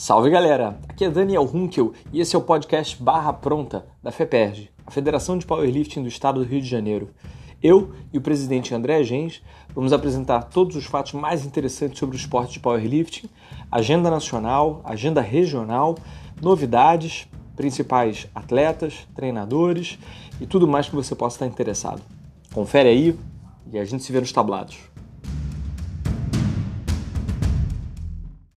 Salve galera, aqui é Daniel Runkel e esse é o podcast Barra Pronta da FEPERG, a Federação de Powerlifting do Estado do Rio de Janeiro. Eu e o presidente André Gens vamos apresentar todos os fatos mais interessantes sobre o esporte de powerlifting, agenda nacional, agenda regional, novidades, principais atletas, treinadores e tudo mais que você possa estar interessado. Confere aí e a gente se vê nos tablados.